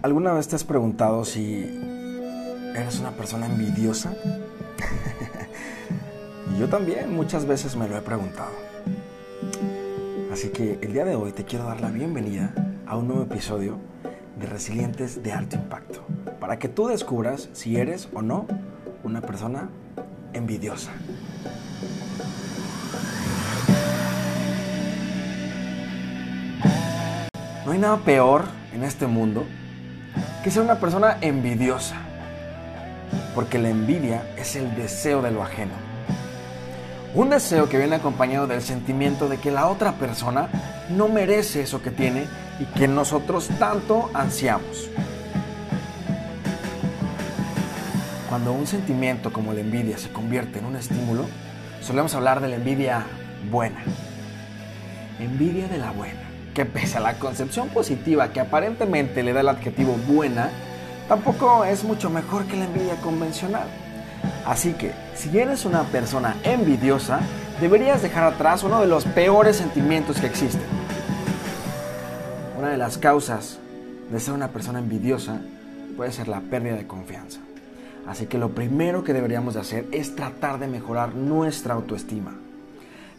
¿Alguna vez te has preguntado si eres una persona envidiosa? Yo también muchas veces me lo he preguntado. Así que el día de hoy te quiero dar la bienvenida a un nuevo episodio de Resilientes de Alto Impacto, para que tú descubras si eres o no una persona envidiosa. No hay nada peor en este mundo que ser una persona envidiosa. Porque la envidia es el deseo de lo ajeno. Un deseo que viene acompañado del sentimiento de que la otra persona no merece eso que tiene y que nosotros tanto ansiamos. Cuando un sentimiento como la envidia se convierte en un estímulo, solemos hablar de la envidia buena. Envidia de la buena que pese a la concepción positiva que aparentemente le da el adjetivo buena, tampoco es mucho mejor que la envidia convencional. Así que, si eres una persona envidiosa, deberías dejar atrás uno de los peores sentimientos que existen. Una de las causas de ser una persona envidiosa puede ser la pérdida de confianza. Así que lo primero que deberíamos de hacer es tratar de mejorar nuestra autoestima.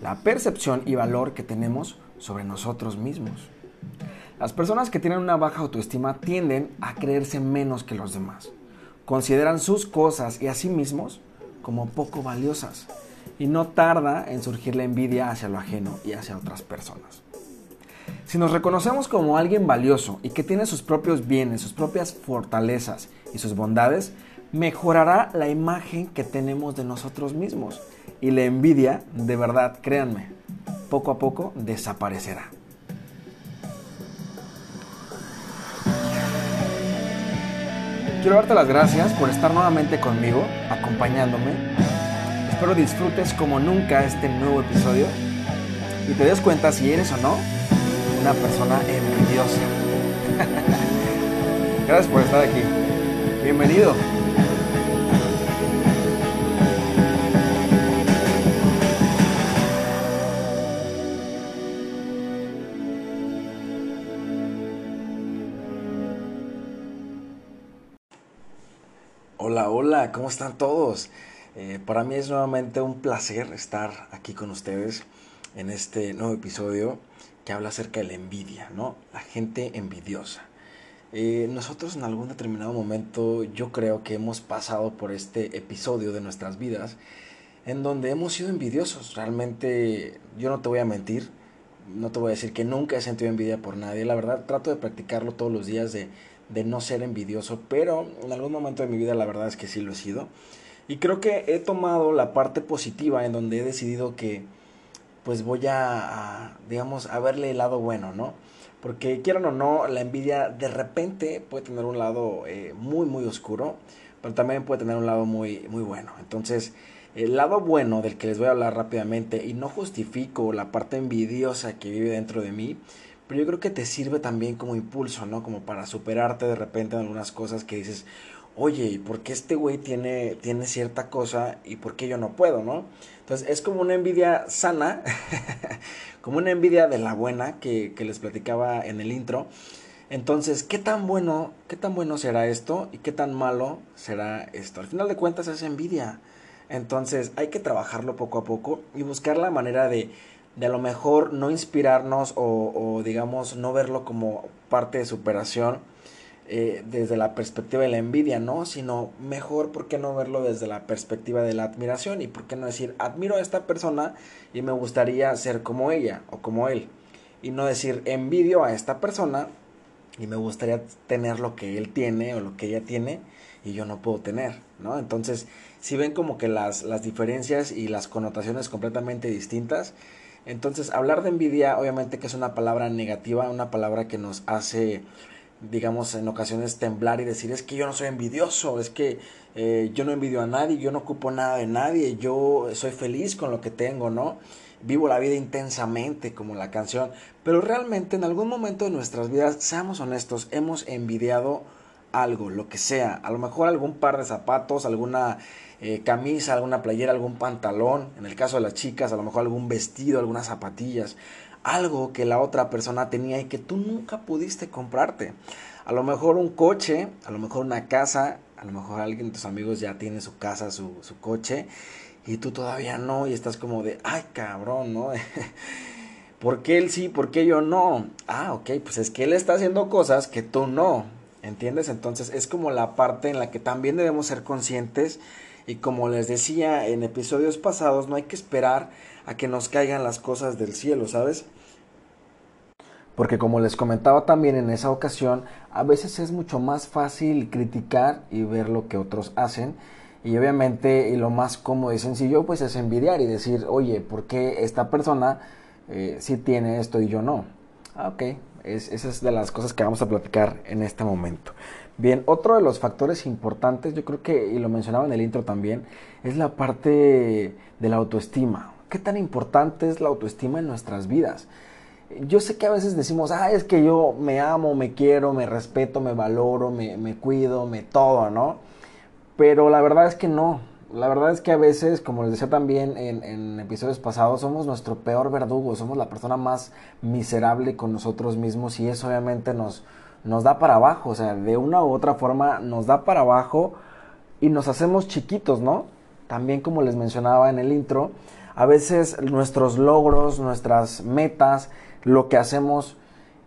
La percepción y valor que tenemos sobre nosotros mismos. Las personas que tienen una baja autoestima tienden a creerse menos que los demás. Consideran sus cosas y a sí mismos como poco valiosas. Y no tarda en surgir la envidia hacia lo ajeno y hacia otras personas. Si nos reconocemos como alguien valioso y que tiene sus propios bienes, sus propias fortalezas y sus bondades, mejorará la imagen que tenemos de nosotros mismos. Y la envidia, de verdad, créanme, poco a poco desaparecerá. Quiero darte las gracias por estar nuevamente conmigo, acompañándome. Espero disfrutes como nunca este nuevo episodio y te des cuenta si eres o no una persona envidiosa. gracias por estar aquí. Bienvenido. Hola, ¿cómo están todos? Eh, para mí es nuevamente un placer estar aquí con ustedes en este nuevo episodio que habla acerca de la envidia, ¿no? La gente envidiosa. Eh, nosotros en algún determinado momento yo creo que hemos pasado por este episodio de nuestras vidas en donde hemos sido envidiosos. Realmente yo no te voy a mentir, no te voy a decir que nunca he sentido envidia por nadie. La verdad trato de practicarlo todos los días de de no ser envidioso, pero en algún momento de mi vida la verdad es que sí lo he sido. Y creo que he tomado la parte positiva en donde he decidido que pues voy a, digamos, a verle el lado bueno, ¿no? Porque quieran o no, la envidia de repente puede tener un lado eh, muy, muy oscuro, pero también puede tener un lado muy, muy bueno. Entonces, el lado bueno del que les voy a hablar rápidamente, y no justifico la parte envidiosa que vive dentro de mí, pero yo creo que te sirve también como impulso, ¿no? Como para superarte de repente en algunas cosas que dices, oye, ¿y por qué este güey tiene, tiene cierta cosa y por qué yo no puedo, ¿no? Entonces es como una envidia sana, como una envidia de la buena que, que les platicaba en el intro. Entonces, ¿qué tan bueno, qué tan bueno será esto y qué tan malo será esto? Al final de cuentas es envidia. Entonces, hay que trabajarlo poco a poco y buscar la manera de de a lo mejor no inspirarnos o, digamos no verlo como parte de superación eh, desde la perspectiva de la envidia, ¿no? Sino mejor, ¿por qué no verlo desde la perspectiva de la admiración? Y por qué no decir, admiro a esta persona y me gustaría ser como ella o como él. Y no decir, envidio a esta persona y me gustaría tener lo que él tiene o lo que ella tiene y yo no puedo tener, ¿no? Entonces, si ven como que las, las diferencias y las connotaciones completamente distintas, entonces, hablar de envidia, obviamente que es una palabra negativa, una palabra que nos hace, digamos, en ocasiones temblar y decir, es que yo no soy envidioso, es que eh, yo no envidio a nadie, yo no ocupo nada de nadie, yo soy feliz con lo que tengo, ¿no? Vivo la vida intensamente, como la canción, pero realmente en algún momento de nuestras vidas, seamos honestos, hemos envidiado algo, lo que sea, a lo mejor algún par de zapatos, alguna eh, camisa, alguna playera, algún pantalón, en el caso de las chicas, a lo mejor algún vestido, algunas zapatillas, algo que la otra persona tenía y que tú nunca pudiste comprarte. A lo mejor un coche, a lo mejor una casa, a lo mejor alguien de tus amigos ya tiene su casa, su, su coche, y tú todavía no, y estás como de, ay cabrón, ¿no? ¿Por qué él sí? ¿Por qué yo no? Ah, ok, pues es que él está haciendo cosas que tú no, ¿entiendes? Entonces es como la parte en la que también debemos ser conscientes y como les decía en episodios pasados, no hay que esperar a que nos caigan las cosas del cielo, ¿sabes? Porque como les comentaba también en esa ocasión, a veces es mucho más fácil criticar y ver lo que otros hacen. Y obviamente y lo más cómodo y sencillo pues es envidiar y decir, oye, ¿por qué esta persona eh, sí tiene esto y yo no? Ah, ok, es, esa es de las cosas que vamos a platicar en este momento. Bien, otro de los factores importantes, yo creo que, y lo mencionaba en el intro también, es la parte de la autoestima. ¿Qué tan importante es la autoestima en nuestras vidas? yo sé que a veces decimos, ah, es que yo me amo, me quiero, me respeto, me valoro, me, cuido, me todo, ¿no? Pero la verdad es que no. La verdad es que a veces, como les decía también en, en episodios pasados, somos nuestro peor verdugo, somos la persona más miserable con nosotros mismos y eso obviamente nos, nos da para abajo, o sea, de una u otra forma nos da para abajo y nos hacemos chiquitos, ¿no? También como les mencionaba en el intro, a veces nuestros logros, nuestras metas, lo que hacemos,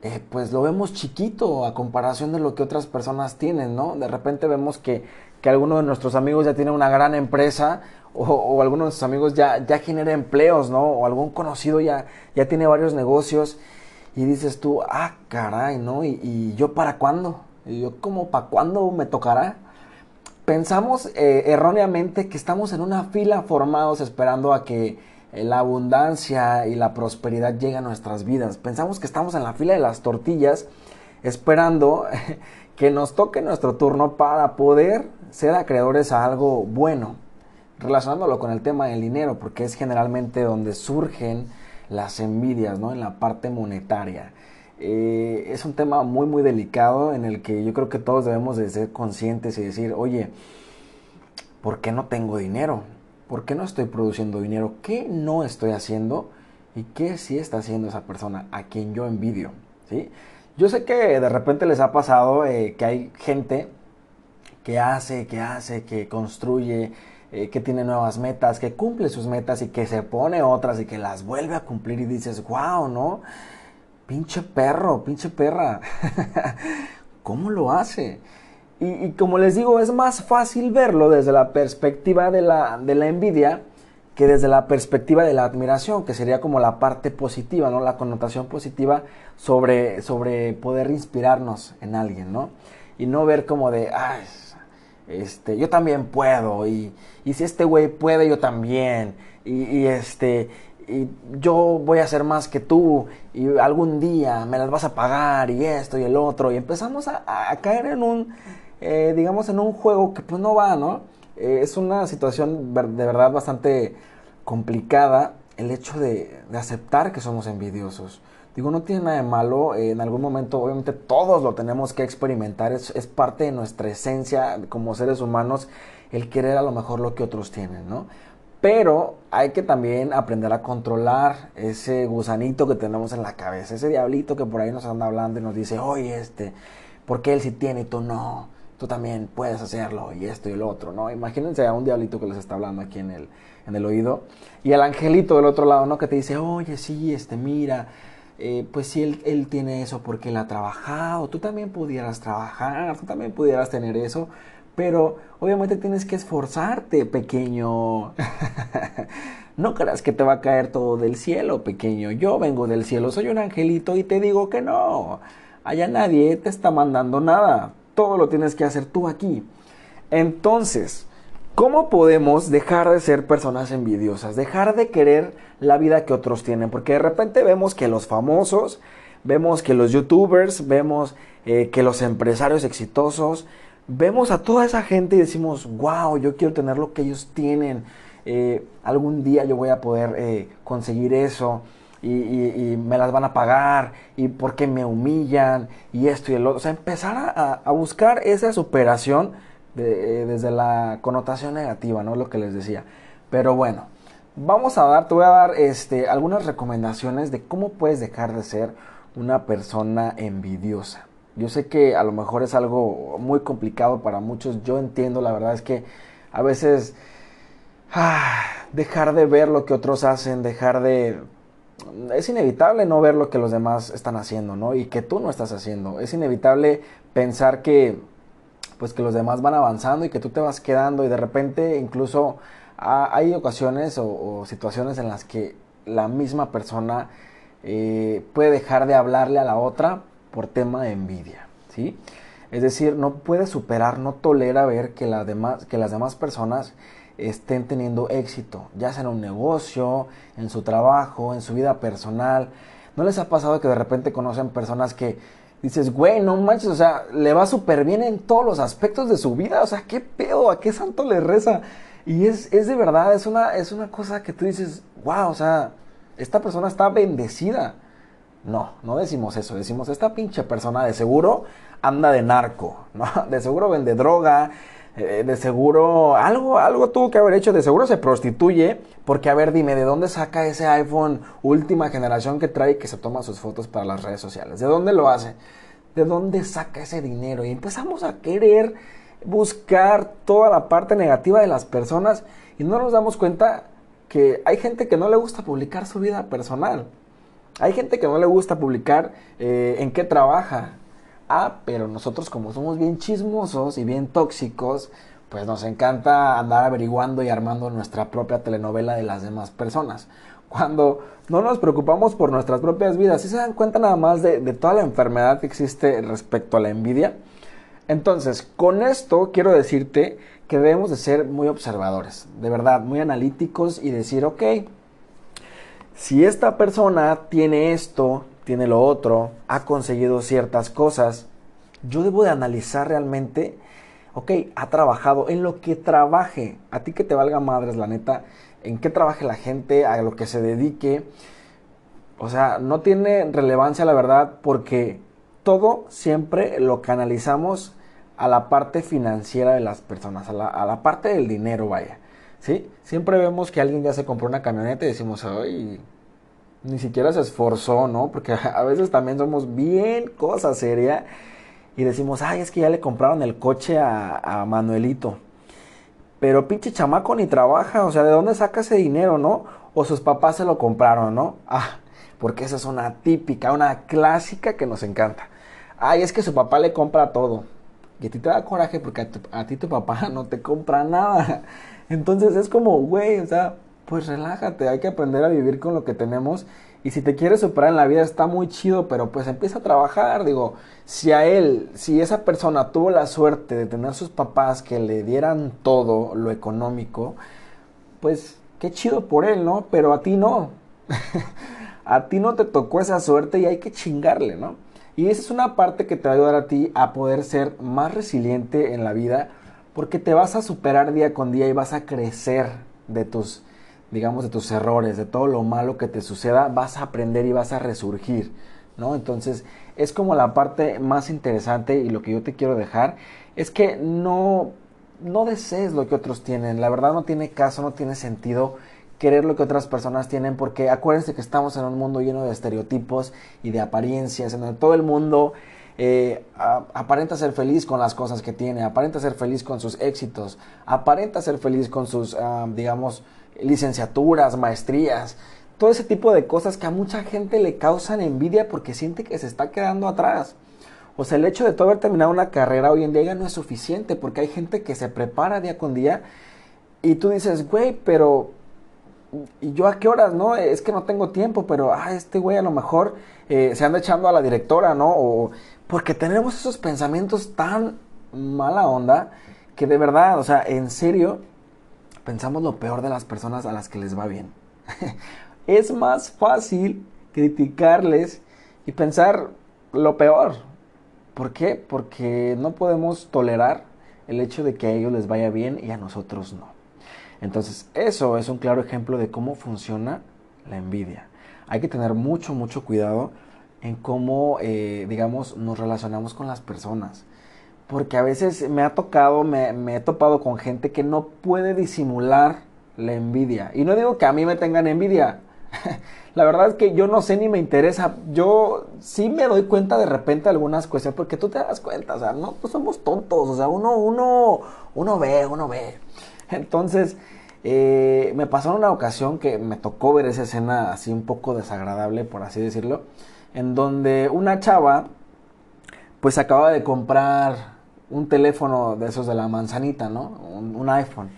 eh, pues lo vemos chiquito a comparación de lo que otras personas tienen, ¿no? De repente vemos que, que alguno de nuestros amigos ya tiene una gran empresa o, o, alguno de nuestros amigos ya, ya genera empleos, ¿no? O algún conocido ya, ya tiene varios negocios y dices tú, ah, caray, ¿no? ¿Y, yo para cuándo? Y yo como para cuándo me tocará? Pensamos eh, erróneamente que estamos en una fila formados esperando a que la abundancia y la prosperidad llega a nuestras vidas. Pensamos que estamos en la fila de las tortillas esperando que nos toque nuestro turno para poder ser acreedores a algo bueno, relacionándolo con el tema del dinero, porque es generalmente donde surgen las envidias, ¿no? En la parte monetaria. Eh, es un tema muy, muy delicado en el que yo creo que todos debemos de ser conscientes y decir, oye, ¿por qué no tengo dinero? ¿Por qué no estoy produciendo dinero? ¿Qué no estoy haciendo? ¿Y qué sí está haciendo esa persona a quien yo envidio? ¿sí? Yo sé que de repente les ha pasado eh, que hay gente que hace, que hace, que construye, eh, que tiene nuevas metas, que cumple sus metas y que se pone otras y que las vuelve a cumplir y dices, wow, ¿no? Pinche perro, pinche perra. ¿Cómo lo hace? Y, como les digo, es más fácil verlo desde la perspectiva de la, de la envidia que desde la perspectiva de la admiración, que sería como la parte positiva, ¿no? La connotación positiva sobre, sobre poder inspirarnos en alguien, ¿no? Y no ver como de, ay, este, yo también puedo, y, y si este güey puede, yo también, y, y, este, y yo voy a hacer más que tú, y algún día me las vas a pagar, y esto y el otro, y empezamos a, caer en un eh, digamos, en un juego que pues no va, ¿no? Eh, es una situación de verdad bastante complicada el hecho de, aceptar que somos envidiosos. Digo, no tiene nada de malo, en algún momento obviamente todos lo tenemos que experimentar, es, es, parte de nuestra esencia como seres humanos el querer a lo mejor lo que otros tienen, ¿no? Pero hay que también aprender a controlar ese gusanito que tenemos en la cabeza, ese diablito que por ahí nos anda hablando y nos dice, oye, este, ¿por qué él sí tiene y tú no? tú también puedes hacerlo y esto y el otro, ¿no? Imagínense a un diablito que les está hablando aquí en el, en el oído y al angelito del otro lado, ¿no? Que te dice, oye, sí, este, mira, eh, pues si él, él tiene eso porque él ha trabajado, tú también pudieras trabajar, tú también pudieras tener eso, pero obviamente tienes que esforzarte, pequeño. no creas que te va a caer todo del cielo, pequeño. Yo vengo del cielo, soy un angelito y te digo que no. Allá nadie te está mandando nada todo lo tienes que hacer tú aquí. Entonces, ¿cómo podemos dejar de ser personas envidiosas? Dejar de querer la vida que otros tienen. Porque de repente vemos que los famosos, vemos que los youtubers, vemos eh, que los empresarios exitosos, vemos a toda esa gente y decimos, wow, yo quiero tener lo que ellos tienen. Eh, algún día yo voy a poder eh, conseguir eso y, me las van a pagar y por qué me humillan y esto y el otro. O sea, empezar a, buscar esa superación eh, desde la connotación negativa, ¿no? Lo que les decía. Pero bueno, vamos a dar, te voy a dar este, algunas recomendaciones de cómo puedes dejar de ser una persona envidiosa. Yo sé que a lo mejor es algo muy complicado para muchos, yo entiendo, la verdad es que a veces ah, dejar de ver lo que otros hacen, dejar de... Es inevitable no ver lo que los demás están haciendo, ¿no? Y que tú no estás haciendo. Es inevitable pensar que pues que los demás van avanzando y que tú te vas quedando y de repente incluso hay ocasiones o, situaciones en las que la misma persona eh, puede dejar de hablarle a la otra por tema de envidia, ¿sí? Es decir, no puede superar, no tolera ver que, demás, que las demás personas estén teniendo éxito, ya sea en un negocio, en su trabajo, en su vida personal. ¿No les ha pasado que de repente conocen personas que dices, güey, no manches, o sea, le va súper bien en todos los aspectos de su vida, o sea, ¿qué pedo? ¿A qué santo le reza? Y es, es de verdad, es una, es una cosa que tú dices, wow, o sea, esta persona está bendecida. No, no decimos eso, decimos, esta pinche persona de seguro anda de narco, ¿no? De seguro vende droga, eh, de seguro algo, algo tuvo que haber hecho, de seguro se prostituye, porque a ver, dime, ¿de dónde saca ese iPhone última generación que trae y que se toma sus fotos para las redes sociales? ¿De dónde lo hace? ¿De dónde saca ese dinero? Y empezamos a querer buscar toda la parte negativa de las personas y no nos damos cuenta que hay gente que no le gusta publicar su vida personal. Hay gente que no le gusta publicar eh, en qué trabaja. Ah, pero nosotros como somos bien chismosos y bien tóxicos, pues nos encanta andar averiguando y armando nuestra propia telenovela de las demás personas. Cuando no nos preocupamos por nuestras propias vidas, si se dan cuenta nada más de, de toda la enfermedad que existe respecto a la envidia, entonces, con esto quiero decirte que debemos de ser muy observadores, de verdad, muy analíticos y decir, ok, si esta persona tiene esto, tiene lo otro, ha conseguido ciertas cosas, yo debo de analizar realmente, ok, ha trabajado en lo que trabaje, a ti que te valga madres, la neta, en qué trabaje la gente, a lo que se dedique, o sea, no tiene relevancia la verdad porque todo siempre lo canalizamos a la parte financiera de las personas, a la, parte del dinero, vaya. ¿Sí? Siempre vemos que alguien ya se compró una camioneta y decimos, ay, ni siquiera se esforzó, ¿no? Porque a veces también somos bien cosa seria y decimos, ay, es que ya le compraron el coche a, a Manuelito. Pero pinche chamaco ni trabaja, o sea, ¿de dónde saca ese dinero, no? O sus papás se lo compraron, ¿no? Ah, porque esa es una típica, una clásica que nos encanta. Ay, es que su papá le compra todo. Y a ti te da coraje porque a, ti tu papá no te compra nada. Entonces es como, güey, o sea, pues relájate, hay que aprender a vivir con lo que tenemos. Y si te quieres superar en la vida está muy chido, pero pues empieza a trabajar. Digo, si a él, si esa persona tuvo la suerte de tener sus papás que le dieran todo lo económico, pues qué chido por él, ¿no? Pero a ti no. a ti no te tocó esa suerte y hay que chingarle, ¿no? Y esa es una parte que te va a ayudar a ti a poder ser más resiliente en la vida porque te vas a superar día con día y vas a crecer de tus, digamos, de tus errores, de todo lo malo que te suceda, vas a aprender y vas a resurgir, ¿no? Entonces, es como la parte más interesante y lo que yo te quiero dejar es que no, no desees lo que otros tienen, la verdad no tiene caso, no tiene sentido querer lo que otras personas tienen, porque acuérdense que estamos en un mundo lleno de estereotipos y de apariencias, en donde todo el mundo eh, aparenta ser feliz con las cosas que tiene, aparenta ser feliz con sus éxitos, aparenta ser feliz con sus, ah, digamos, licenciaturas, maestrías, todo ese tipo de cosas que a mucha gente le causan envidia porque siente que se está quedando atrás. O sea, el hecho de todo haber terminado una carrera hoy en día no es suficiente porque hay gente que se prepara día con día y tú dices, güey, pero ¿y yo a qué horas, no? Es que no tengo tiempo, pero, ah, este güey a lo mejor eh, se anda echando a la directora, ¿no? O porque tenemos esos pensamientos tan mala onda que de verdad, o sea, en serio, pensamos lo peor de las personas a las que les va bien. es más fácil criticarles y pensar lo peor. ¿Por qué? Porque no podemos tolerar el hecho de que a ellos les vaya bien y a nosotros no. Entonces, eso es un claro ejemplo de cómo funciona la envidia. Hay que tener mucho, mucho cuidado en cómo, eh, digamos, nos relacionamos con las personas. Porque a veces me ha tocado, me, he topado con gente que no puede disimular la envidia. Y no digo que a mí me tengan envidia. la verdad es que yo no sé ni me interesa. Yo sí me doy cuenta de repente de algunas cuestiones, porque tú te das cuenta, o sea, no pues somos tontos, o sea, uno, uno, uno ve, uno ve. Entonces, eh, me pasó en una ocasión que me tocó ver esa escena así un poco desagradable, por así decirlo, en donde una chava, pues acaba de comprar un teléfono de esos de la manzanita, ¿no? Un, iPhone.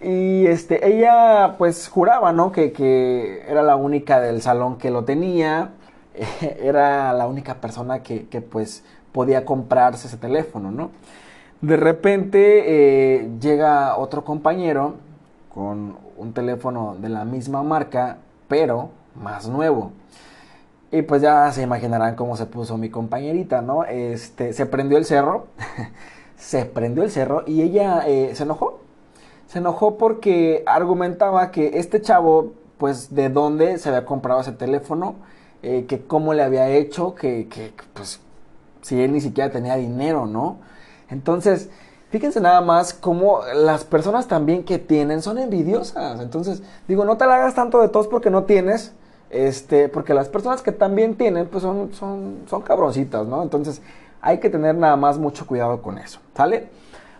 Y este, ella pues juraba, ¿no? Que, que, era la única del salón que lo tenía, era la única persona que, que pues podía comprarse ese teléfono, ¿no? De repente eh, llega otro compañero con un teléfono de la misma marca, pero más nuevo. Y pues ya se imaginarán cómo se puso mi compañerita, ¿no? Este, se prendió el cerro, se prendió el cerro y ella eh, se enojó. Se enojó porque argumentaba que este chavo, pues, de dónde se había comprado ese teléfono, eh, que cómo le había hecho, que, que, pues, si él ni siquiera tenía dinero, ¿no? Entonces, Fíjense nada más cómo las personas también que tienen son envidiosas. Entonces, digo, no te la hagas tanto de tos porque no tienes, este, porque las personas que también tienen, pues son, son, son cabroncitas, ¿no? Entonces, hay que tener nada más mucho cuidado con eso, ¿sale?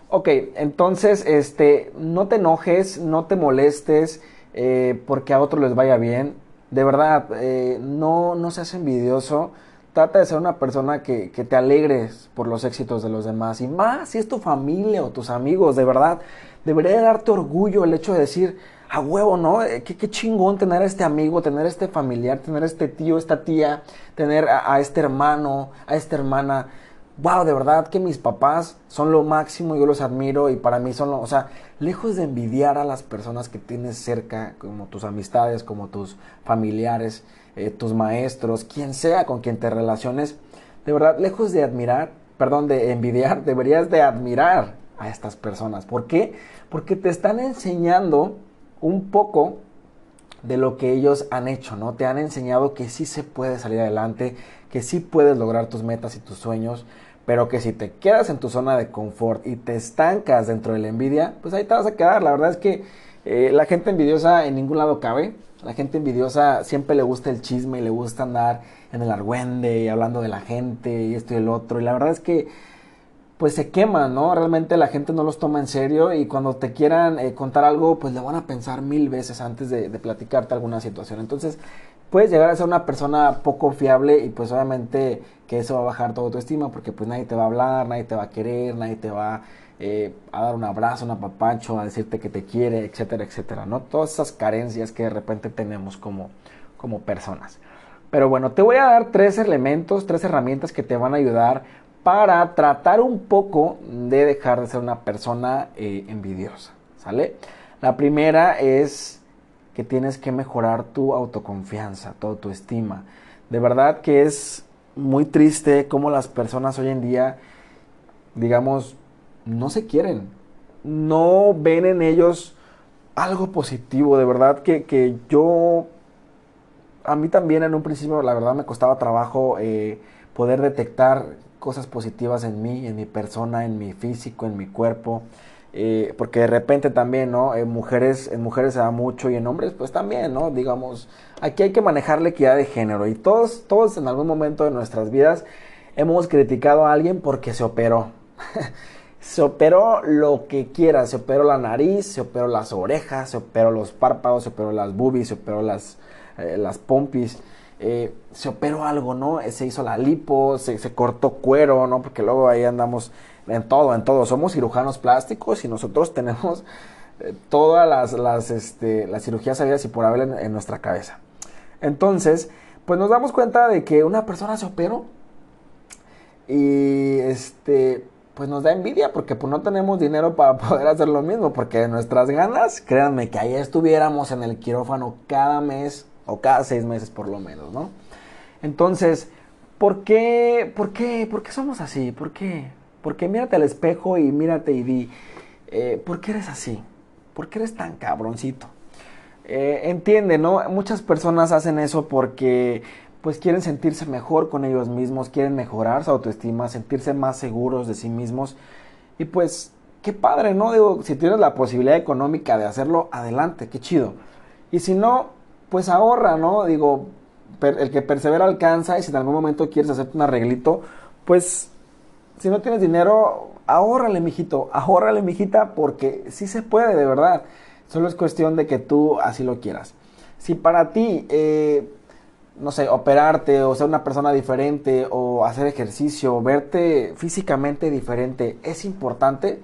Ok, entonces, este, no te enojes, no te molestes eh, porque a otros les vaya bien. De verdad, eh, no, no seas envidioso trata de ser una persona que, que, te alegres por los éxitos de los demás. Y más si es tu familia o tus amigos, de verdad, debería darte orgullo el hecho de decir, a huevo, ¿no? Eh, qué, chingón tener a este amigo, tener a este familiar, tener a este tío, esta tía, tener a, a este hermano, a esta hermana. Wow, de verdad que mis papás son lo máximo, yo los admiro y para mí son lo, o sea, lejos de envidiar a las personas que tienes cerca, como tus amistades, como tus familiares, eh, tus maestros, quien sea con quien te relaciones, de verdad, lejos de admirar, perdón, de envidiar, deberías de admirar a estas personas. ¿Por qué? Porque te están enseñando un poco de lo que ellos han hecho, ¿no? Te han enseñado que sí se puede salir adelante, que sí puedes lograr tus metas y tus sueños, pero que si te quedas en tu zona de confort y te estancas dentro de la envidia, pues ahí te vas a quedar. La verdad es que eh, la gente envidiosa en ningún lado cabe. La gente envidiosa siempre le gusta el chisme y le gusta andar en el argüende y hablando de la gente y esto y el otro. Y la verdad es que pues se queman, ¿no? Realmente la gente no los toma en serio y cuando te quieran eh, contar algo, pues le van a pensar mil veces antes de, platicarte alguna situación. Entonces, puedes llegar a ser una persona poco fiable y pues obviamente que eso va a bajar toda tu estima porque pues nadie te va a hablar, nadie te va a querer, nadie te va eh, a dar un abrazo, un apapacho, a decirte que te quiere, etcétera, etcétera, ¿no? Todas esas carencias que de repente tenemos como, como personas. Pero bueno, te voy a dar tres elementos, tres herramientas que te van a ayudar para tratar un poco de dejar de ser una persona eh, envidiosa, ¿sale? La primera es que tienes que mejorar tu autoconfianza, tu autoestima. De verdad que es muy triste cómo las personas hoy en día, digamos, no se quieren, no ven en ellos algo positivo, de verdad que, que yo, a mí también en un principio, la verdad me costaba trabajo eh, poder detectar cosas positivas en mí, en mi persona, en mi físico, en mi cuerpo. Eh, porque de repente también, ¿no? En mujeres, en mujeres se da mucho y en hombres pues también, ¿no? Digamos, aquí hay que manejar la equidad de género y todos, todos en algún momento de nuestras vidas hemos criticado a alguien porque se operó. se operó lo que quiera, se operó la nariz, se operó las orejas, se operó los párpados, se operó las boobies, se operó las, eh, las pompis. Eh, se operó algo, ¿no? Se hizo la lipo, se, cortó cuero, ¿no? Porque luego ahí andamos en todo, en todo. Somos cirujanos plásticos y nosotros tenemos eh, todas las, las, este, las cirugías habidas y por haber en, en, nuestra cabeza. Entonces, pues nos damos cuenta de que una persona se operó y este, pues nos da envidia porque pues no tenemos dinero para poder hacer lo mismo, porque nuestras ganas, créanme que ahí estuviéramos en el quirófano cada mes o cada seis meses por lo menos, ¿no? Entonces, ¿por qué, por qué, por qué somos así? ¿Por qué? Porque mírate al espejo y mírate y di, eh, ¿por qué eres así? ¿Por qué eres tan cabroncito? Eh, entiende, ¿no? Muchas personas hacen eso porque pues quieren sentirse mejor con ellos mismos, quieren mejorar su autoestima, sentirse más seguros de sí mismos y pues qué padre, ¿no? Digo, si tienes la posibilidad económica de hacerlo, adelante, qué chido. Y si no, pues ahorra, ¿no? Digo, el que persevera alcanza y si en algún momento quieres hacerte un arreglito, pues si no tienes dinero, ahórrale, mijito, ahórrale, mijita, porque sí se puede, de verdad. Solo es cuestión de que tú así lo quieras. Si para ti, eh, no sé, operarte o ser una persona diferente o hacer ejercicio, verte físicamente diferente es importante,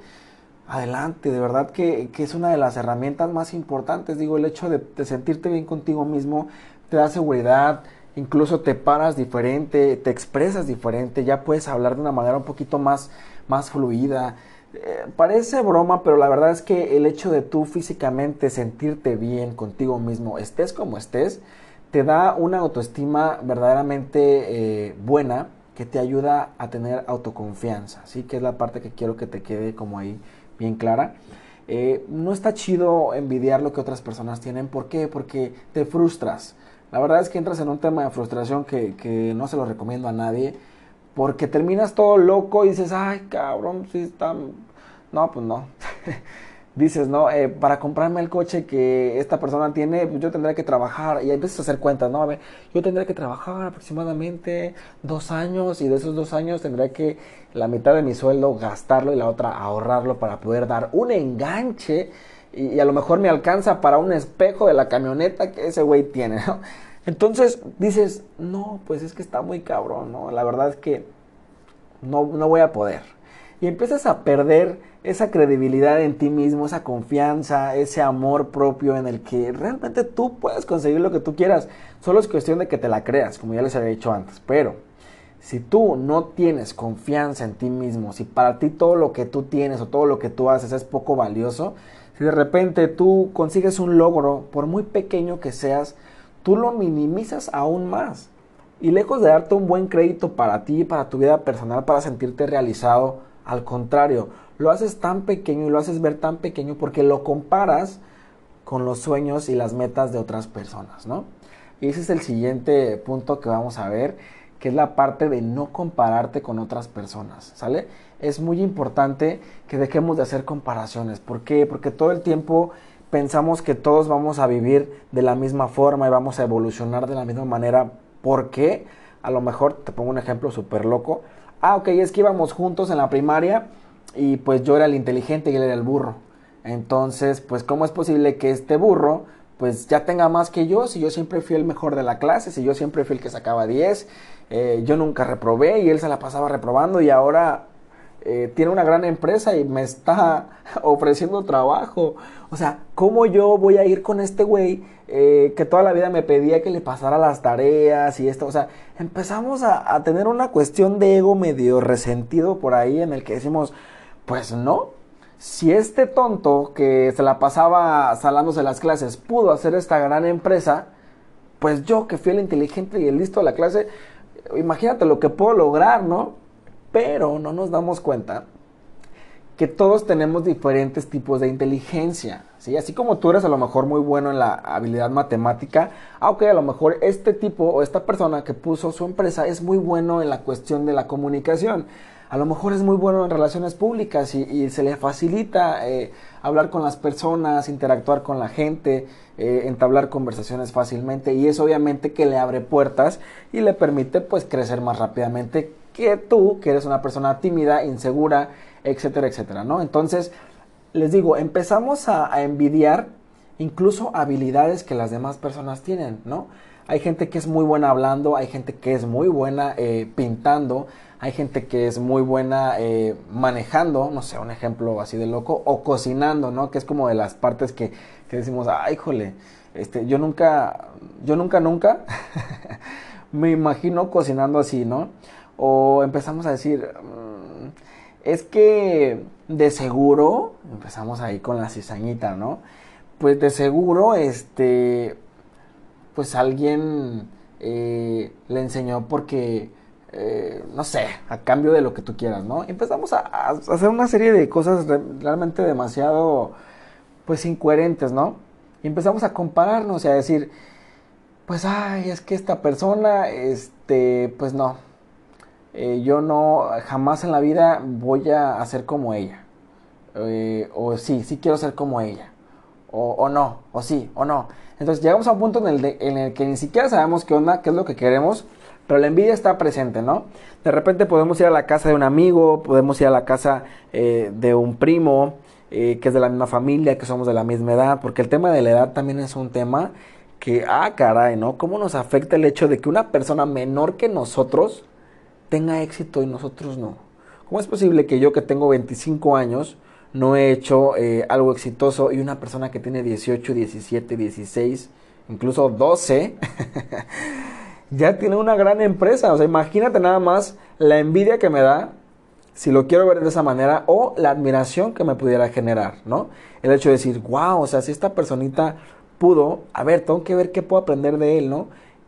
adelante, de verdad que, es una de las herramientas más importantes. Digo, el hecho de, de sentirte bien contigo mismo te da seguridad, incluso te paras diferente, te expresas diferente, ya puedes hablar de una manera un poquito más, más fluida. Eh, parece broma, pero la verdad es que el hecho de tú físicamente sentirte bien contigo mismo, estés como estés, te da una autoestima verdaderamente eh, buena que te ayuda a tener autoconfianza, ¿sí? Que es la parte que quiero que te quede como ahí bien clara. Eh, no está chido envidiar lo que otras personas tienen. ¿Por qué? Porque te frustras. La verdad es que entras en un tema de frustración que, que no se lo recomiendo a nadie. Porque terminas todo loco y dices, ay, cabrón, sí está... No, pues no. dices, no, eh, para comprarme el coche que esta persona tiene, pues yo tendría que trabajar. Y empiezas a hacer cuentas, ¿no? A ver, yo tendría que trabajar aproximadamente dos años y de esos dos años tendría que la mitad de mi sueldo gastarlo y la otra ahorrarlo para poder dar un enganche y, a lo mejor me alcanza para un espejo de la camioneta que ese güey tiene, ¿no? Entonces dices, no, pues es que está muy cabrón, ¿no? La verdad es que no, no voy a poder. Y empiezas a perder esa credibilidad en ti mismo, esa confianza, ese amor propio en el que realmente tú puedes conseguir lo que tú quieras. Solo es cuestión de que te la creas, como ya les había dicho antes. Pero si tú no tienes confianza en ti mismo, si para ti todo lo que tú tienes o todo lo que tú haces es poco valioso, si de repente tú consigues un logro, por muy pequeño que seas, tú lo minimizas aún más. Y lejos de darte un buen crédito para ti, para tu vida personal, para sentirte realizado, al contrario, lo haces tan pequeño y lo haces ver tan pequeño porque lo comparas con los sueños y las metas de otras personas, ¿no? Y ese es el siguiente punto que vamos a ver, que es la parte de no compararte con otras personas, ¿sale? es muy importante que dejemos de hacer comparaciones. ¿Por qué? Porque todo el tiempo pensamos que todos vamos a vivir de la misma forma y vamos a evolucionar de la misma manera. ¿Por qué? A lo mejor te pongo un ejemplo súper loco. Ah, ok, es que íbamos juntos en la primaria y pues yo era el inteligente y él era el burro. Entonces, pues ¿cómo es posible que este burro pues ya tenga más que yo si yo siempre fui el mejor de la clase, si yo siempre fui el que sacaba 10, eh, yo nunca reprobé y él se la pasaba reprobando y ahora eh, tiene una gran empresa y me está ofreciendo trabajo. O sea, ¿cómo yo voy a ir con este güey eh, que toda la vida me pedía que le pasara las tareas y esto? O sea, empezamos a, a, tener una cuestión de ego medio resentido por ahí en el que decimos, pues no. Si este tonto que se la pasaba salándose las clases pudo hacer esta gran empresa, pues yo que fui el inteligente y el listo de la clase, imagínate lo que puedo lograr, ¿no? pero no nos damos cuenta que todos tenemos diferentes tipos de inteligencia, ¿sí? Así como tú eres a lo mejor muy bueno en la habilidad matemática, aunque a lo mejor este tipo o esta persona que puso su empresa es muy bueno en la cuestión de la comunicación. A lo mejor es muy bueno en relaciones públicas y, se le facilita eh, hablar con las personas, interactuar con la gente, eh, entablar conversaciones fácilmente y eso obviamente que le abre puertas y le permite pues crecer más rápidamente que tú, que eres una persona tímida, insegura, etcétera, etcétera, ¿no? Entonces, les digo, empezamos a, envidiar incluso habilidades que las demás personas tienen, ¿no? Hay gente que es muy buena hablando, hay gente que es muy buena eh, pintando, hay gente que es muy buena eh, manejando, no sé, un ejemplo así de loco, o cocinando, ¿no? Que es como de las partes que, que decimos, ay, híjole, este, yo nunca, yo nunca, nunca me imagino cocinando así, ¿no? O empezamos a decir, mm, es que de seguro, empezamos ahí con la cizañita, ¿no? Pues de seguro, este, pues alguien eh, le enseñó porque, eh, no sé, a cambio de lo que tú quieras, ¿no? Empezamos a, hacer una serie de cosas realmente demasiado, pues, incoherentes, ¿no? Y empezamos a compararnos y a decir, pues, ay, es que esta persona, este, pues no, eh, yo no, jamás en la vida voy a hacer como ella. eh, o sí, sí quiero ser como ella, o, no, o sí, o no. Entonces llegamos a un punto en el, de, en el que ni siquiera sabemos qué onda, qué es lo que queremos, pero la envidia está presente, ¿no? De repente podemos ir a la casa de un amigo, podemos ir a la casa eh, de un primo, que es de la misma familia, que somos de la misma edad, porque el tema de la edad también es un tema que, ah, caray, ¿no? ¿Cómo nos afecta el hecho de que una persona menor que nosotros tenga éxito y nosotros no? ¿Cómo es posible que yo que tengo 25 años no he hecho eh, algo exitoso y una persona que tiene 18, 17, 16, incluso 12, ya tiene una gran empresa? O sea, imagínate nada más la envidia que me da si lo quiero ver de esa manera, o la admiración que me pudiera generar, ¿no? El hecho de decir, wow, o sea, si esta personita pudo, a ver, tengo que ver qué puedo aprender de él, ¿no?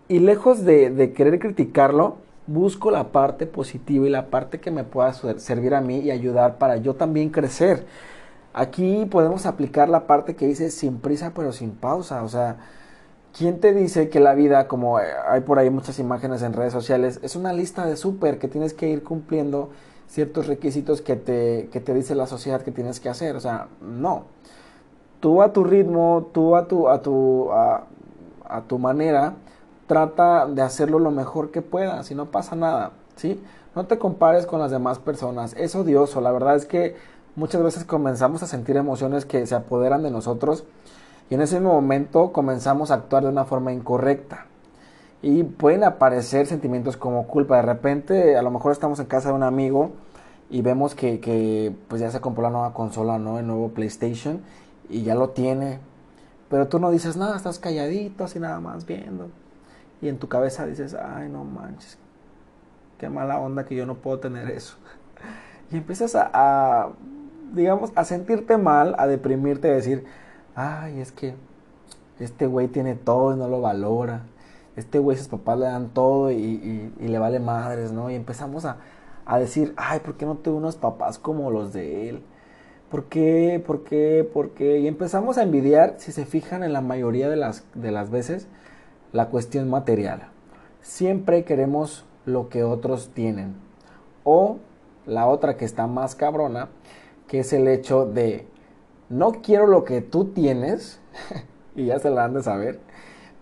Y lejos de, querer criticarlo, busco la parte positiva y la parte que me pueda servir a mí y ayudar para yo también crecer. Aquí podemos aplicar la parte que dice sin prisa pero sin pausa, o sea, ¿quién te dice que la vida, como hay por ahí muchas imágenes en redes sociales, es una lista de súper que tienes que ir cumpliendo ciertos requisitos que te, que te dice la sociedad que tienes que hacer? O sea, no tú a tu ritmo, tú a tu, a tu, a, tu manera, trata de hacerlo lo mejor que puedas y no pasa nada, ¿sí? No te compares con las demás personas, es odioso, la verdad es que muchas veces comenzamos a sentir emociones que se apoderan de nosotros y en ese momento comenzamos a actuar de una forma incorrecta. Y pueden aparecer sentimientos como culpa. De repente, a lo mejor estamos en casa de un amigo y vemos que, que pues ya se compró la nueva consola, ¿no? El nuevo PlayStation y ya lo tiene. Pero tú no dices nada, estás calladito así nada más viendo. Y en tu cabeza dices, ay, no manches, qué mala onda que yo no puedo tener eso. Y empiezas a, digamos, a sentirte mal, a deprimirte, a decir, ay, es que este güey tiene todo y no lo valora. Este güey, sus papás le dan todo y, y, le vale madres, ¿no? Y empezamos a, a decir, ay, ¿por qué no tengo unos papás como los de él? ¿Por qué? ¿Por qué? ¿Por qué? Y empezamos a envidiar, si se fijan en la mayoría de las, de las veces, la cuestión material. Siempre queremos lo que otros tienen. O la otra que está más cabrona, que es el hecho de no quiero lo que tú tienes, y ya se la han de saber,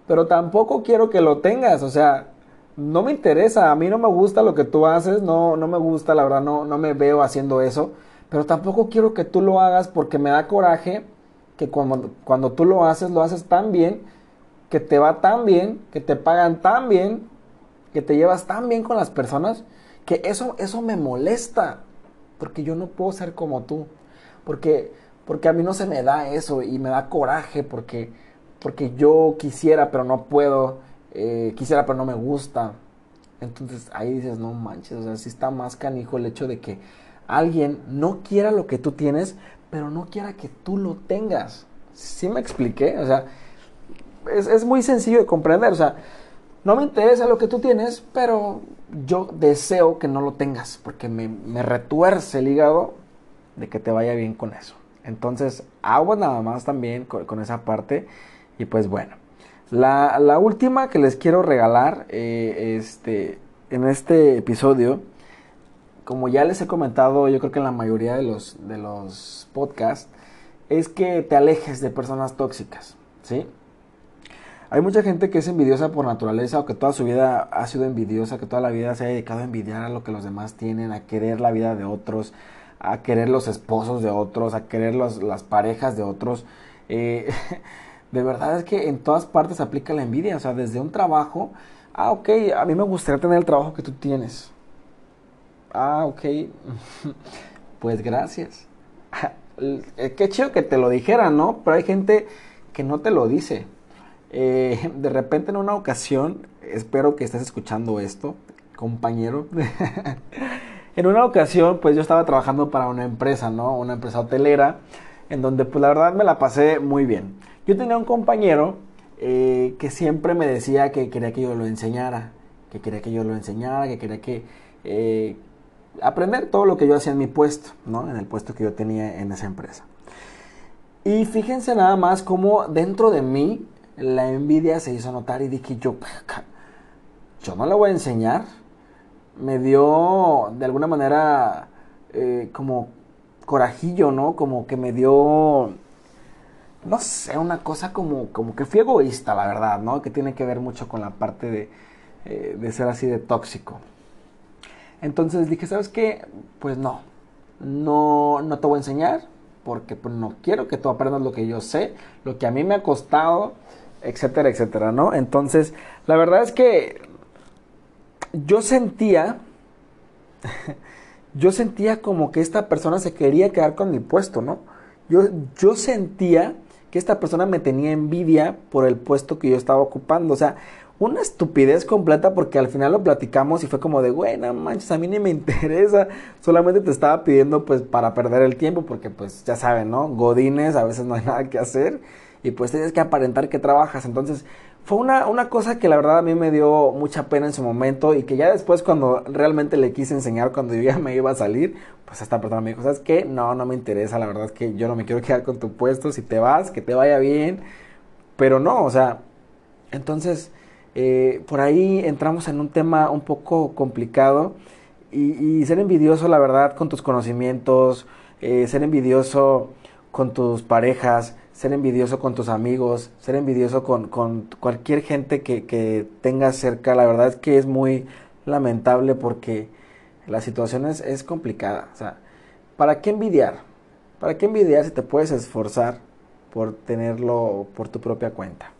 pero tampoco quiero que lo tengas, o sea, no me interesa, a mí no me gusta lo que tú haces, no, no me gusta, la verdad, no, no me veo haciendo eso pero tampoco quiero que tú lo hagas porque me da coraje que cuando, cuando tú lo haces, lo haces tan bien, que te va tan bien, que te pagan tan bien, que te llevas tan bien con las personas, que eso, eso me molesta, porque yo no puedo ser como tú, porque, porque a mí no se me da eso y me da coraje porque, porque yo quisiera pero no puedo, eh, quisiera pero no me gusta. Entonces ahí dices, no manches, o sea, sí está más canijo el hecho de que alguien no quiera lo que tú tienes, pero no quiera que tú lo tengas. ¿Sí me expliqué? O sea, es, muy sencillo de comprender. O sea, no me interesa lo que tú tienes, pero yo deseo que no lo tengas, porque me, retuerce el hígado de que te vaya bien con eso. Entonces, agua nada más también con, esa parte. Y pues bueno, la, última que les quiero regalar eh, este, en este episodio como ya les he comentado, yo creo que en la mayoría de los, de los podcasts, es que te alejes de personas tóxicas, ¿sí? Hay mucha gente que es envidiosa por naturaleza o que toda su vida ha sido envidiosa, que toda la vida se ha dedicado a envidiar a lo que los demás tienen, a querer la vida de otros, a querer los esposos de otros, a querer las parejas de otros. Eh, de verdad es que en todas partes aplica la envidia, o sea, desde un trabajo, ah, ok, a mí me gustaría tener el trabajo que tú tienes, Ah, ok. pues gracias. Eh, qué chido que te lo dijera, ¿no? Pero hay gente que no te lo dice. Eh, de repente en una ocasión, espero que estés escuchando esto, compañero. en una ocasión, pues yo estaba trabajando para una empresa, ¿no? Una empresa hotelera, en donde pues la verdad me la pasé muy bien. Yo tenía un compañero eh, que siempre me decía que quería que yo lo enseñara, que quería que yo lo enseñara, que quería que, aprender todo lo que yo hacía en mi puesto, ¿no? En el puesto que yo tenía en esa empresa. Y fíjense nada más cómo dentro de mí la envidia se hizo notar y dije yo, yo no le voy a enseñar. Me dio de alguna manera eh, como, corajillo, ¿no? Como que me dio, no sé, una cosa como, como que fui egoísta, la verdad, ¿no? Que tiene que ver mucho con la parte de, eh, de ser así de tóxico. Entonces dije, ¿sabes qué? Pues no, no, no te voy a enseñar porque pues, no quiero que tú aprendas lo que yo sé, lo que a mí me ha costado, etcétera, etcétera, ¿no? Entonces, la verdad es que yo sentía, yo sentía como que esta persona se quería quedar con mi puesto, ¿no? Yo, yo sentía que esta persona me tenía envidia por el puesto que yo estaba ocupando, o sea, una estupidez completa porque al final lo platicamos y fue como de, güey, manches, a mí ni me interesa, solamente te estaba pidiendo pues para perder el tiempo porque pues ya saben, ¿no? Godines, a veces no hay nada que hacer y pues tienes que aparentar que trabajas, entonces fue una, una cosa que la verdad a mí me dio mucha pena en su momento y que ya después cuando realmente le quise enseñar, cuando yo ya me iba a salir, pues esta persona me dijo, ¿sabes qué? No, no me interesa, la verdad es que yo no me quiero quedar con tu puesto, si te vas, que te vaya bien, pero no, o sea, entonces eh, por ahí entramos en un tema un poco complicado y, ser envidioso, la verdad, con tus conocimientos, eh, ser envidioso con tus parejas, ser envidioso con tus amigos, ser envidioso con, cualquier gente que, que tengas cerca, la verdad es que es muy lamentable porque la situación es, es complicada. O sea, ¿para qué envidiar? ¿Para qué envidiar si te puedes esforzar por tenerlo por tu propia cuenta?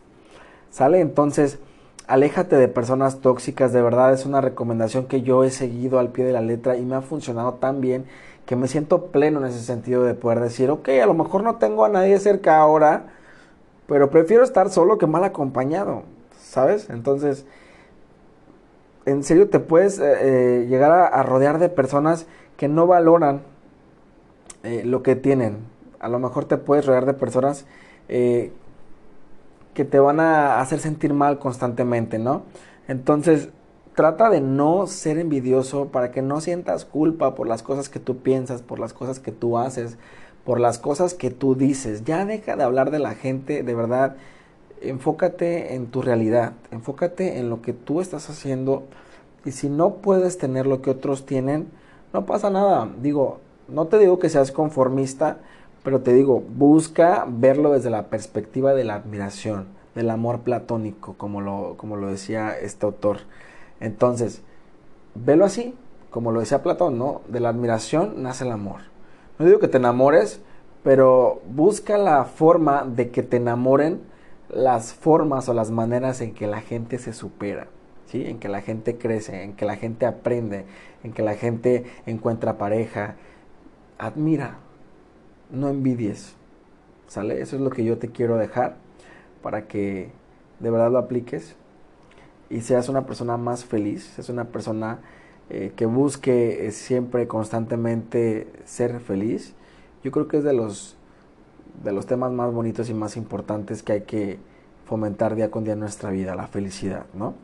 ¿Sale? Entonces, aléjate de personas tóxicas, de verdad es una recomendación que yo he seguido al pie de la letra y me ha funcionado tan bien que me siento pleno en ese sentido de poder decir, ok, a lo mejor no tengo a nadie cerca ahora, pero prefiero estar solo que mal acompañado, ¿sabes? Entonces, en serio te puedes eh, eh, llegar a, rodear de personas que no valoran eh, lo que tienen. A lo mejor te puedes rodear de personas que te van a hacer sentir mal constantemente, ¿no? Entonces, trata de no ser envidioso para que no sientas culpa por las cosas que tú piensas, por las cosas que tú haces, por las cosas que tú dices. Ya deja de hablar de la gente, de verdad. Enfócate en tu realidad, enfócate en lo que tú estás haciendo y si no puedes tener lo que otros tienen, no pasa nada. Digo, no te digo que seas conformista, pero te digo, busca verlo desde la perspectiva de la admiración, del amor platónico, como lo, como lo decía este autor. Entonces, velo así, como lo decía Platón, ¿no? De la admiración nace el amor. No digo que te enamores, pero busca la forma de que te enamoren las formas o las maneras en que la gente se supera, ¿sí? En que la gente crece, en que la gente aprende, en que la gente encuentra pareja. Admira, no envidies. ¿Sale? Eso es lo que yo te quiero dejar para que de verdad lo apliques y seas una persona más feliz, seas una persona eh, que busque eh, siempre constantemente ser feliz. Yo creo que es de los de los temas más bonitos y más importantes que hay que fomentar día con día en nuestra vida, la felicidad, ¿no?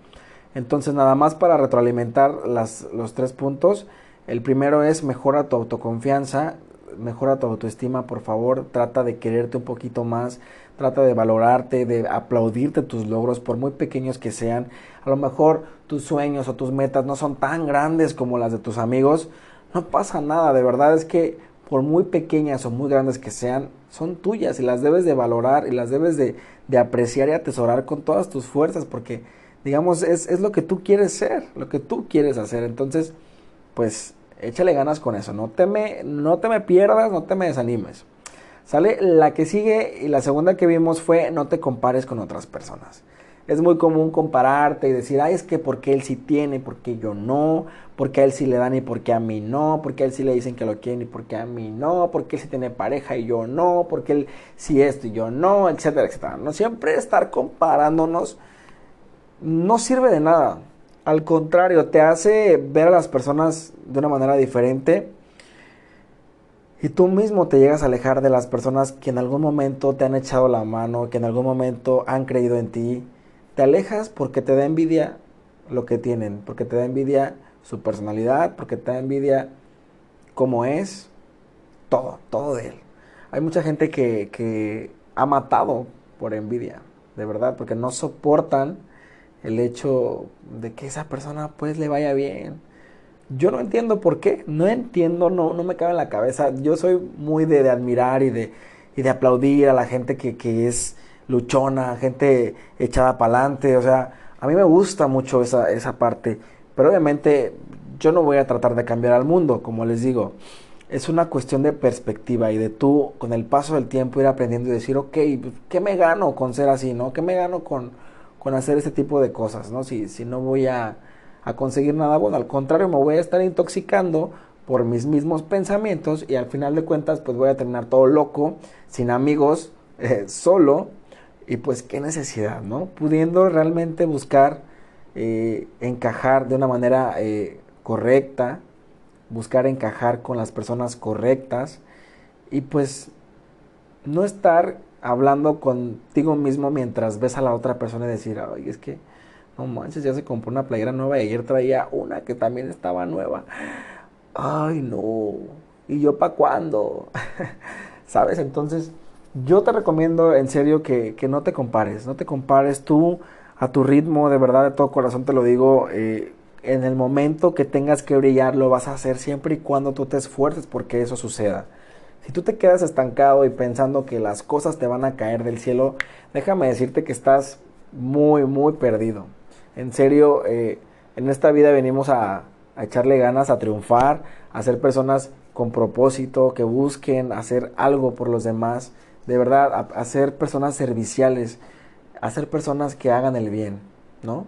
Entonces, nada más para retroalimentar las, los tres puntos. El primero es mejora tu autoconfianza mejora tu autoestima, por favor, trata de quererte un poquito más, trata de valorarte, de aplaudirte tus logros, por muy pequeños que sean. A lo mejor tus sueños o tus metas no son tan grandes como las de tus amigos, no pasa nada, de verdad es que por muy pequeñas o muy grandes que sean, son tuyas y las debes de valorar y las debes de, de apreciar y atesorar con todas tus fuerzas, porque digamos, es, es lo que tú quieres ser, lo que tú quieres hacer. Entonces, pues Échale ganas con eso. No te me, no te me pierdas, no te me desanimes. Sale la que sigue y la segunda que vimos fue no te compares con otras personas. Es muy común compararte y decir, ay, es que porque él sí tiene, porque yo no, porque a él sí le dan y porque a mí no, porque a él sí le dicen que lo quieren y porque a mí no, porque él sí tiene pareja y yo no, porque él sí esto y yo no, etcétera, etcétera. No siempre estar comparándonos no sirve de nada. Al contrario, te hace ver a las personas de una manera diferente y tú mismo te llegas a alejar de las personas que en algún momento te han echado la mano, que en algún momento han creído en ti. Te alejas porque te da envidia lo que tienen, porque te da envidia su personalidad, porque te da envidia cómo es, todo, todo de él. Hay mucha gente que, que ha matado por envidia, de verdad, porque no soportan el hecho de que esa persona pues le vaya bien. Yo no entiendo por qué, no entiendo, no, no me cabe en la cabeza. Yo soy muy de, admirar y de, y de aplaudir a la gente que, que es luchona, gente echada para adelante, o sea, a mí me gusta mucho esa, esa parte, pero obviamente yo no voy a tratar de cambiar al mundo, como les digo, es una cuestión de perspectiva y de tú con el paso del tiempo ir aprendiendo y decir, ok, pues, ¿qué me gano con ser así, no? ¿Qué me gano con, con hacer este tipo de cosas, no? Si, si no voy a a conseguir nada bueno. Al contrario, me voy a estar intoxicando por mis mismos pensamientos y al final de cuentas pues voy a terminar todo loco, sin amigos, eh, solo y pues qué necesidad, ¿no? Pudiendo realmente buscar eh, encajar de una manera eh, correcta, buscar encajar con las personas correctas y pues no estar hablando contigo mismo mientras ves a la otra persona y decir, ay, es que no manches, ya se compró una playera nueva y ayer traía una que también estaba nueva. Ay, no. ¿Y yo para cuándo? ¿Sabes? Entonces, yo te recomiendo en serio que, que, no te compares. No te compares tú a tu ritmo, de verdad, de todo corazón te lo digo. Eh, en el momento que tengas que brillar, lo vas a hacer siempre y cuando tú te esfuerces porque eso suceda. Si tú te quedas estancado y pensando que las cosas te van a caer del cielo, déjame decirte que estás muy, muy perdido. En serio, eh, en esta vida venimos a, echarle ganas, a triunfar, a ser personas con propósito, que busquen hacer algo por los demás, de verdad, a, ser personas serviciales, a ser personas que hagan el bien, ¿no?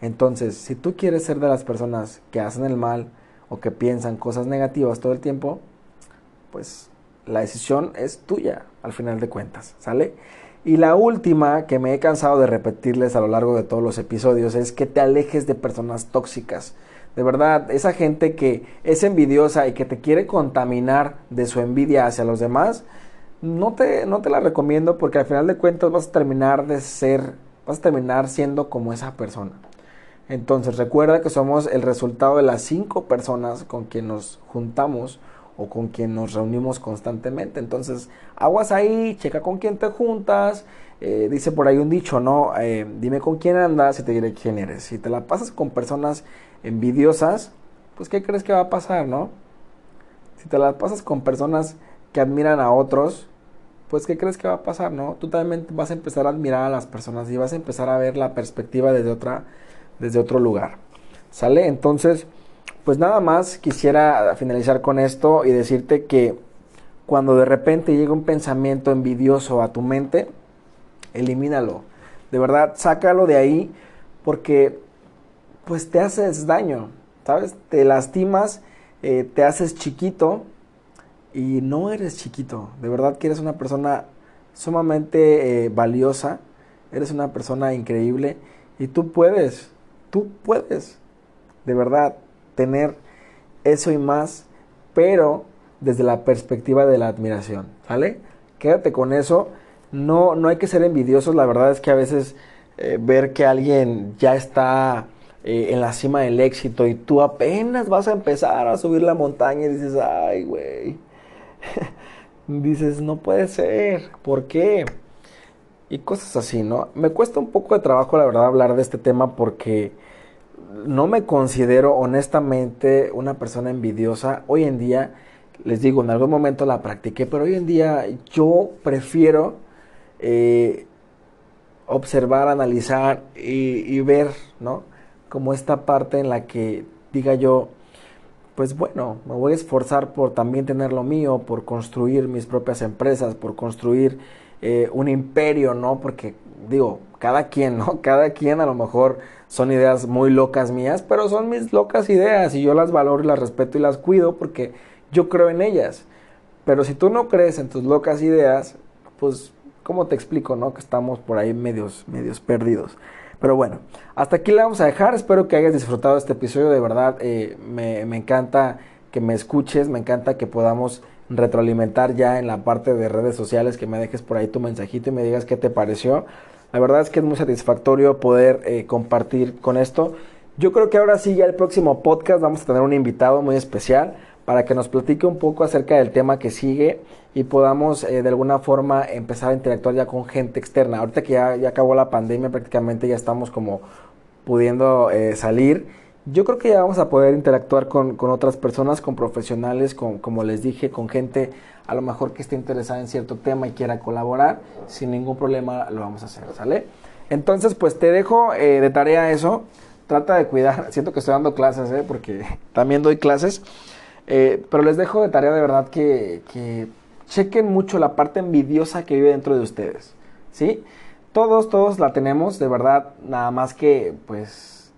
Entonces, si tú quieres ser de las personas que hacen el mal o que piensan cosas negativas todo el tiempo, pues la decisión es tuya al final de cuentas, ¿sale? Y la última que me he cansado de repetirles a lo largo de todos los episodios es que te alejes de personas tóxicas. De verdad, esa gente que es envidiosa y que te quiere contaminar de su envidia hacia los demás, no te, no te la recomiendo porque al final de cuentas vas a terminar de ser, vas a terminar siendo como esa persona. Entonces recuerda que somos el resultado de las cinco personas con quien nos juntamos o con quien nos reunimos constantemente. Entonces, aguas ahí, checa con quién te juntas. Eh, dice por ahí un dicho, ¿no? Eh, dime con quién andas y te diré quién eres. Si te la pasas con personas envidiosas, pues ¿qué crees que va a pasar, no? Si te la pasas con personas que admiran a otros, pues ¿qué crees que va a pasar, no? Tú también vas a empezar a admirar a las personas y vas a empezar a ver la perspectiva desde otra, desde otro lugar. ¿Sale? Entonces, pues nada más quisiera finalizar con esto y decirte que cuando de repente llega un pensamiento envidioso a tu mente, elimínalo. De verdad, sácalo de ahí porque pues te haces daño, ¿sabes? Te lastimas, eh, te haces chiquito y no eres chiquito. De verdad que eres una persona sumamente eh, valiosa, eres una persona increíble y tú puedes, tú puedes, de verdad, tener eso y más, pero desde la perspectiva de la admiración, ¿vale? Quédate con eso. No, no hay que ser envidiosos, la verdad es que a veces eh, ver que alguien ya está eh, en la cima del éxito y tú apenas vas a empezar a subir la montaña y dices, ay, güey. dices, no puede ser, ¿por qué? Y cosas así, ¿no? Me cuesta un poco de trabajo, la verdad, hablar de este tema porque no me considero honestamente una persona envidiosa. Hoy en día, les digo, en algún momento la practiqué, pero hoy en día yo prefiero eh, observar, analizar y, ver, ¿no? Como esta parte en la que diga yo, pues bueno, me voy a esforzar por también tener lo mío, por construir mis propias empresas, por construir eh, un imperio, ¿no? Porque digo, cada quien, ¿no? Cada quien a lo mejor son ideas muy locas mías, pero son mis locas ideas y yo las valoro y las respeto y las cuido porque yo creo en ellas. Pero si tú no crees en tus locas ideas, pues, ¿cómo te explico, no? Que estamos por ahí medios, medios perdidos. Pero bueno, hasta aquí le vamos a dejar. Espero que hayas disfrutado este episodio. De verdad, eh, me encanta que me escuches, me encanta que podamos retroalimentar ya en la parte de redes sociales, que me dejes por ahí tu mensajito y me digas qué te pareció. La verdad es que es muy satisfactorio poder eh, compartir con esto. Yo creo que ahora sí, ya el próximo podcast vamos a tener un invitado muy especial para que nos platique un poco acerca del tema que sigue y podamos eh, de alguna forma empezar a interactuar ya con gente externa. Ahorita que ya, acabó la pandemia, prácticamente ya estamos como pudiendo eh, salir. yo creo que ya vamos a poder interactuar con, otras personas, con profesionales, con, como les dije, con gente a lo mejor que esté interesada en cierto tema y quiera colaborar, sin ningún problema lo vamos a hacer, ¿sale? Entonces, pues te dejo eh, de tarea eso, trata de cuidar, siento que estoy dando clases, ¿eh? porque también doy clases, eh, pero les dejo de tarea de verdad que, que chequen mucho la parte envidiosa que vive dentro de ustedes, ¿sí? Todos, todos la tenemos, de verdad, nada más que, pues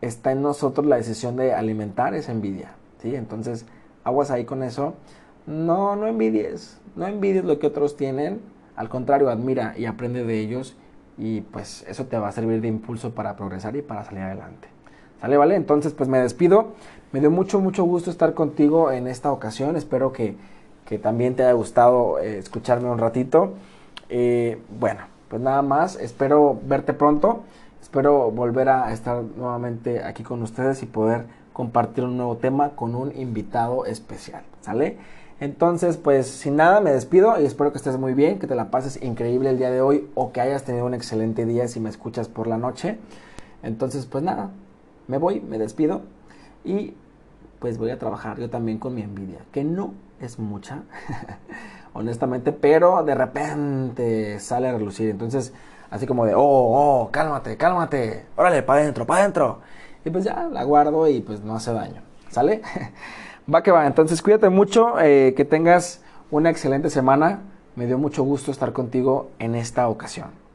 está en nosotros la decisión de alimentar esa envidia, ¿sí? Entonces, aguas ahí con eso. No, no envidies, no envidies lo que otros tienen, al contrario, admira y aprende de ellos y pues eso te va a servir de impulso para progresar y para salir adelante. ¿Sale, vale? Entonces, pues me despido. Me dio mucho, mucho gusto estar contigo en esta ocasión. Espero que, también te haya gustado eh, escucharme un ratito. Eh, bueno, pues nada más. Espero verte pronto. Espero volver a estar nuevamente aquí con ustedes y poder compartir un nuevo tema con un invitado especial, ¿sale? Entonces, pues sin nada, me despido y espero que estés muy bien, que te la pases increíble el día de hoy o que hayas tenido un excelente día si me escuchas por la noche. Entonces, pues nada, me voy, me despido y pues voy a trabajar yo también con mi envidia, que no es mucha, honestamente, pero de repente sale a relucir. Entonces, Así como de, oh, oh, cálmate, cálmate, órale, para adentro, para adentro. Y pues ya la guardo y pues no hace daño. ¿Sale? va que va. Entonces cuídate mucho, eh, que tengas una excelente semana. Me dio mucho gusto estar contigo en esta ocasión.